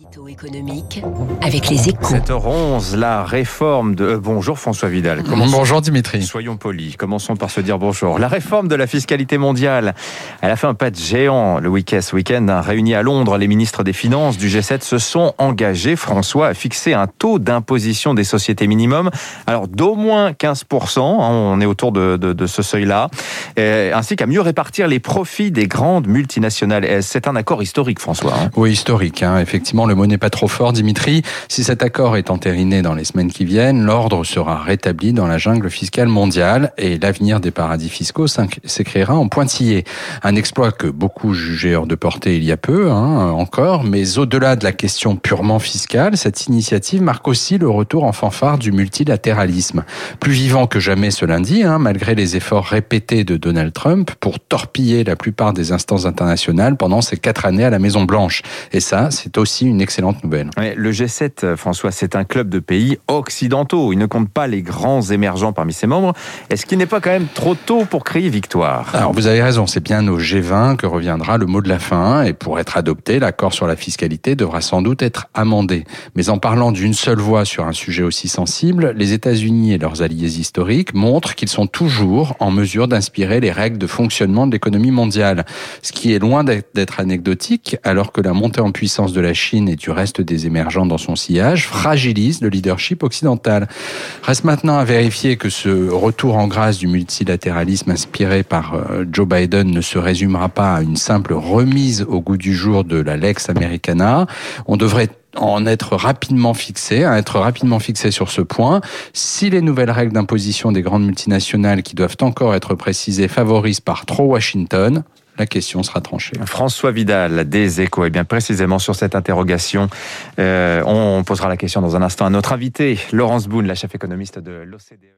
Édito économique avec les échos. 7h11, la réforme de... euh, bonjour François Vidal. bonjour Dimitri. Soyons polis, commençons par se dire bonjour. La réforme de la fiscalité mondiale, elle a fait un pas de géant le week-end. Ce week-end, hein, réunis à Londres, les ministres des Finances du G7 se sont engagés, François, à fixer un taux d'imposition des sociétés minimum, alors d'au moins 15%, hein, on est autour de, de- de ce seuil-là, ainsi qu'à mieux répartir les profits des grandes multinationales. C'est un accord historique, François. hein. Oui, historique. hein. Effectivement, le mot n'est pas trop fort, Dimitri. Si cet accord est entériné dans les semaines qui viennent, l'ordre sera rétabli dans la jungle fiscale mondiale et l'avenir des paradis fiscaux s'écrira en pointillé. Un exploit que beaucoup jugeaient hors de portée il y a peu, hein, encore. Mais au-delà de la question purement fiscale, cette initiative marque aussi le retour en fanfare du multilatéralisme. Plus vivant que jamais ce lundi, hein, malgré les efforts répétés de Donald Trump pour torpiller la plupart des instances internationales pendant ces quatre années à la Maison Blanche. Et ça, c'est aussi une excellente nouvelle. Ouais, le G7, euh, François, c'est un club de pays occidentaux. Il ne compte pas les grands émergents parmi ses membres. Est-ce qu'il n'est pas quand même trop tôt pour crier victoire? Alors vous avez raison, c'est bien au G20 que reviendra le mot de la fin et pour être adopté, l'accord sur la fiscalité devra sans doute être amendé. Mais en parlant d'une seule voix sur un sujet aussi sensible, les États-Unis et leurs alliés historiques montrent qu'ils sont toujours en mesure d'inspirer les règles de fonctionnement de l'économie mondiale, ce qui est loin d'être anecdotique alors que la montée en puissance de la Chine et du reste des émergents dans son sillage fragilise le leadership occidental. Reste maintenant à vérifier que ce retour en grâce du multilatéralisme inspiré par euh, Joe Biden ne se résumera pas à une simple remise au goût du jour de la Lex Americana. On devrait en être rapidement fixé, être rapidement fixé sur ce point. Si les nouvelles règles d'imposition des grandes multinationales qui doivent encore être précisées favorisent par trop Washington, la question sera tranchée. François Vidal des Échos. Et bien précisément sur cette interrogation, euh, on posera la question dans un instant à notre invité, Laurence Boone, la chef économiste de l'OCDE.